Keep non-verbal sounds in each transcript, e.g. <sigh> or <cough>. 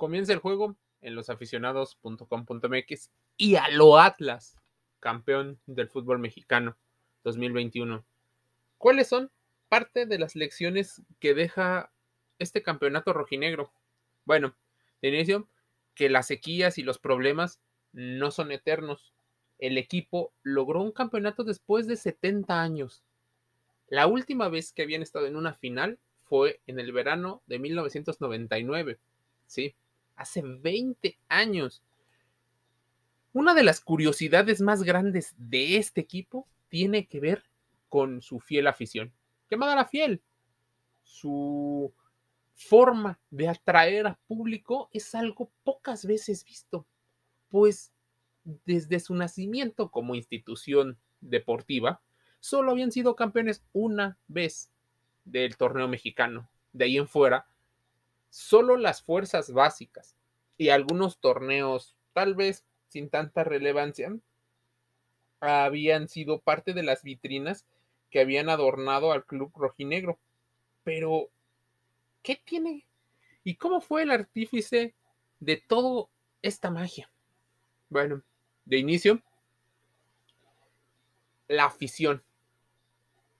Comienza el juego en losaficionados.com.mx y a lo Atlas, campeón del fútbol mexicano 2021. ¿Cuáles son parte de las lecciones que deja este campeonato rojinegro? Bueno, de inicio, que las sequías y los problemas no son eternos. El equipo logró un campeonato después de 70 años. La última vez que habían estado en una final fue en el verano de 1999. Sí, hace 20 años. Una de las curiosidades más grandes de este equipo tiene que ver con su fiel afición. Llamada la fiel. Su forma de atraer a público es algo pocas veces visto, pues desde su nacimiento como institución deportiva, solo habían sido campeones una vez del torneo mexicano. De ahí en fuera, solo las fuerzas básicas y algunos torneos, tal vez sin tanta relevancia, habían sido parte de las vitrinas que habían adornado al club rojinegro. Pero ¿Qué tiene? ¿Y cómo fue el artífice de toda esta magia? Bueno, de inicio, la afición.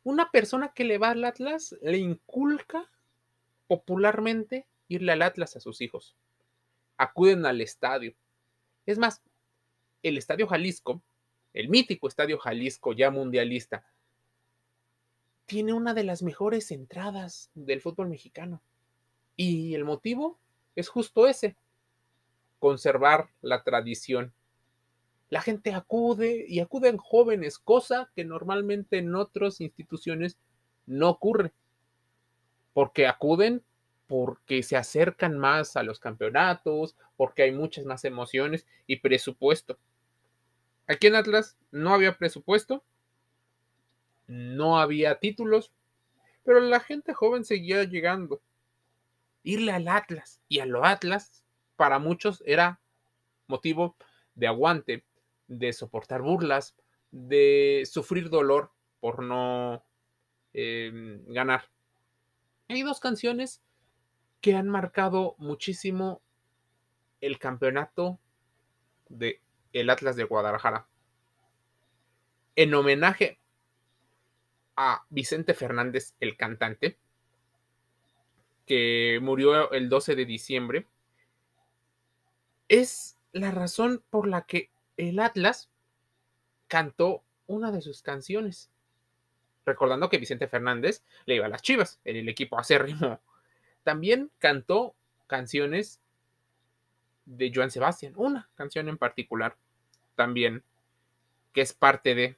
Una persona que le va al Atlas le inculca popularmente irle al Atlas a sus hijos. Acuden al estadio. Es más, el Estadio Jalisco, el mítico Estadio Jalisco ya mundialista, tiene una de las mejores entradas del fútbol mexicano. Y el motivo es justo ese, conservar la tradición. La gente acude y acuden jóvenes, cosa que normalmente en otras instituciones no ocurre, porque acuden porque se acercan más a los campeonatos, porque hay muchas más emociones y presupuesto. Aquí en Atlas no había presupuesto, no había títulos, pero la gente joven seguía llegando irle al Atlas. Y a lo Atlas, para muchos, era motivo de aguante, de soportar burlas, de sufrir dolor por no em, ganar. Hay dos canciones que han marcado muchísimo el campeonato de el Atlas de Guadalajara. En homenaje a Vicente Fernández, el cantante, que murió el 12 de diciembre, es la razón por la que el Atlas cantó una de sus canciones. Recordando que Vicente Fernández le iba a las chivas, en el equipo acérrimo. También cantó canciones de Joan Sebastián, una canción en particular, también, que es parte de.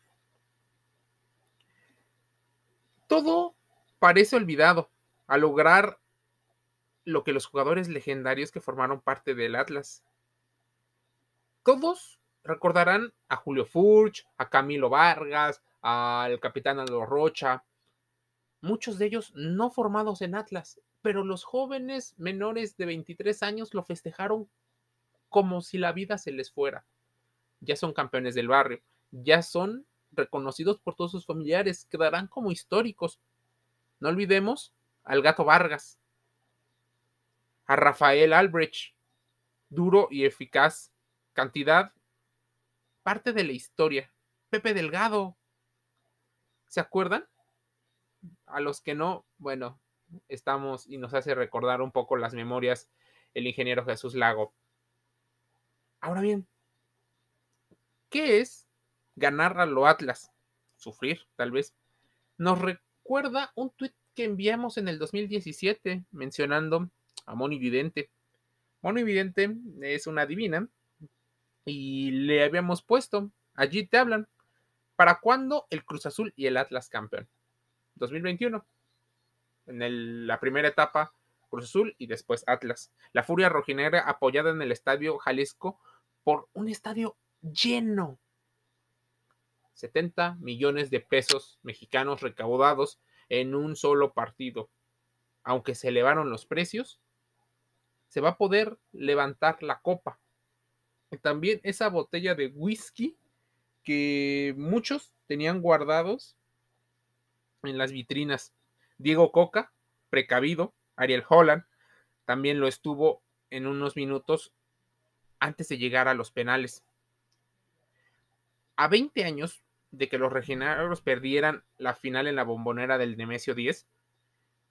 Todo parece olvidado al lograr lo que los jugadores legendarios que formaron parte del Atlas. Todos recordarán a Julio Furch, a Camilo Vargas, al capitán Aldo Rocha, muchos de ellos no formados en Atlas, pero los jóvenes menores de 23 años lo festejaron como si la vida se les fuera. Ya son campeones del barrio, ya son reconocidos por todos sus familiares, quedarán como históricos. No olvidemos al gato Vargas, a Rafael Albrecht, duro y eficaz, cantidad, parte de la historia. Pepe Delgado, ¿se acuerdan? A los que no, bueno, estamos y nos hace recordar un poco las memorias el ingeniero Jesús Lago. Ahora bien, ¿qué es ganar a lo Atlas? Sufrir, tal vez. Nos recuerda un tuit que enviamos en el 2017 mencionando a Moni Vidente. Moni Vidente es una divina y le habíamos puesto, allí te hablan, ¿para cuándo el Cruz Azul y el Atlas campeón? 2021. En la primera etapa, Cruz Azul y después Atlas. La Furia Rojinegra apoyada en el Estadio Jalisco por un estadio lleno. 70 millones de pesos mexicanos recaudados en un solo partido. Aunque se elevaron los precios, se va a poder levantar la copa. Y también esa botella de whisky que muchos tenían guardados en las vitrinas. Diego Coca, precavido, Ariel Holland, también lo estuvo en unos minutos antes de llegar a los penales. A 20 años de que los regionales perdieran la final en la bombonera del Nemesio 10,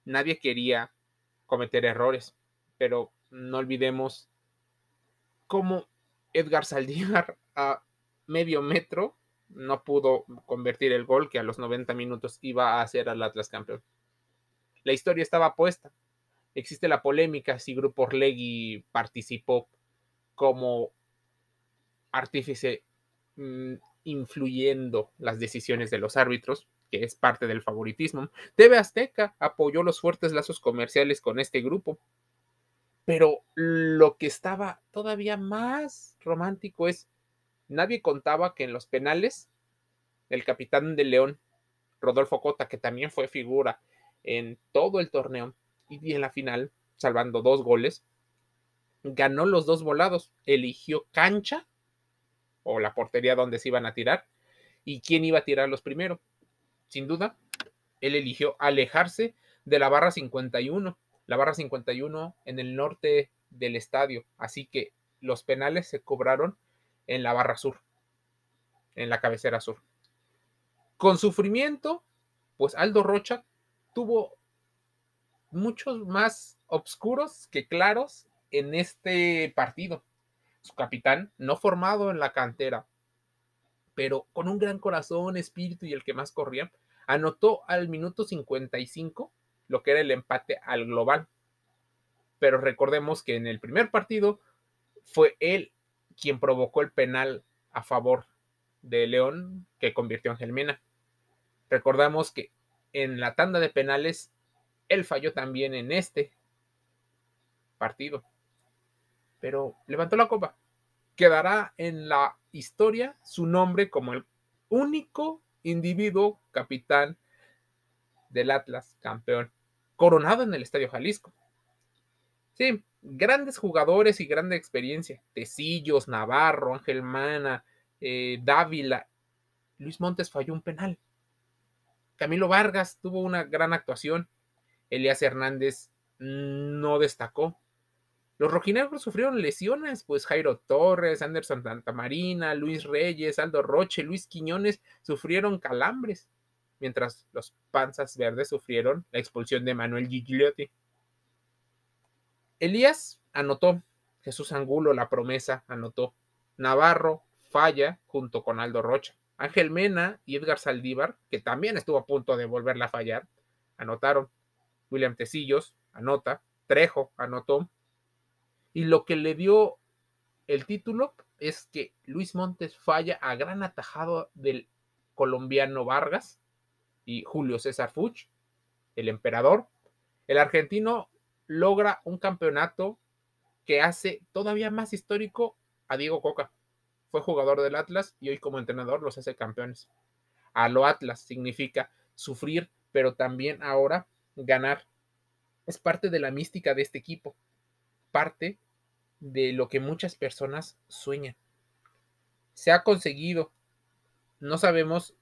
nadie quería cometer errores, pero no olvidemos cómo Edgar Saldívar <laughs> a medio metro no pudo convertir el gol que a los 90 minutos iba a hacer al Atlas campeón. La historia estaba puesta. Existe la polémica si Grupo Orlegui participó como artífice mm, influyendo las decisiones de los árbitros, que es parte del favoritismo. TV Azteca apoyó los fuertes lazos comerciales con este grupo. Pero lo que estaba todavía más romántico es, nadie contaba que en los penales, el capitán de León, Rodolfo Cota, que también fue figura en todo el torneo y en la final, salvando dos goles, ganó los dos volados, eligió cancha o la portería donde se iban a tirar y quién iba a tirar los primero. Sin duda, él eligió alejarse de la barra 51, la barra 51 en el norte del estadio, así que los penales se cobraron en la barra sur, en la cabecera sur. Con sufrimiento, pues Aldo Rocha tuvo muchos más oscuros que claros en este partido. Su capitán, no formado en la cantera, pero con un gran corazón, espíritu y el que más corría, anotó al minuto 55 lo que era el empate al global. Pero recordemos que en el primer partido fue él quien provocó el penal a favor de León que convirtió en Gelmena. Recordamos que en la tanda de penales él falló también en este partido pero levantó la copa. Quedará en la historia su nombre como el único individuo capitán del Atlas, campeón, coronado en el Estadio Jalisco. Sí, grandes jugadores y grande experiencia. Tecillos, Navarro, Ángel Mana, eh, Dávila. Luis Montes falló un penal. Camilo Vargas tuvo una gran actuación. Elías Hernández no destacó. Los rojinegros sufrieron lesiones, pues Jairo Torres, Anderson Santamarina, Luis Reyes, Aldo Roche, Luis Quiñones sufrieron calambres, mientras los panzas verdes sufrieron la expulsión de Manuel Gigliotti. Elías anotó, Jesús Angulo, la promesa, anotó. Navarro falla junto con Aldo Rocha. Ángel Mena y Edgar Saldívar, que también estuvo a punto de volverla a fallar, anotaron. William Tecillos anota. Trejo anotó. Y lo que le dio el título es que Luis Montes falla a gran atajado del colombiano Vargas y Julio César Fuch, el emperador. El argentino logra un campeonato que hace todavía más histórico a Diego Coca. Fue jugador del Atlas y hoy como entrenador los hace campeones. A lo Atlas significa sufrir, pero también ahora ganar. Es parte de la mística de este equipo parte de lo que muchas personas sueñan. Se ha conseguido. No sabemos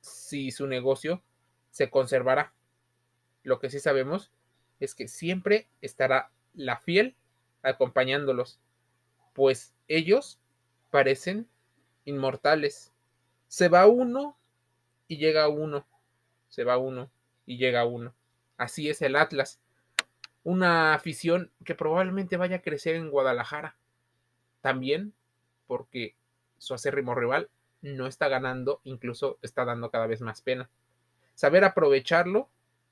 si su negocio se conservará. Lo que sí sabemos es que siempre estará la fiel acompañándolos, pues ellos parecen inmortales. Se va uno y llega uno. Se va uno y llega uno. Así es el Atlas una afición que probablemente vaya a crecer en Guadalajara. También porque su acérrimo rival no está ganando, incluso está dando cada vez más pena. Saber aprovecharlo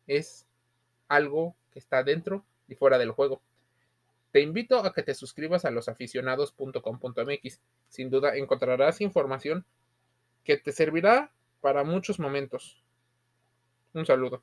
es algo que está dentro y fuera del juego. Te invito a que te suscribas a losaficionados.com.mx. Sin duda encontrarás información que te servirá para muchos momentos. Un saludo.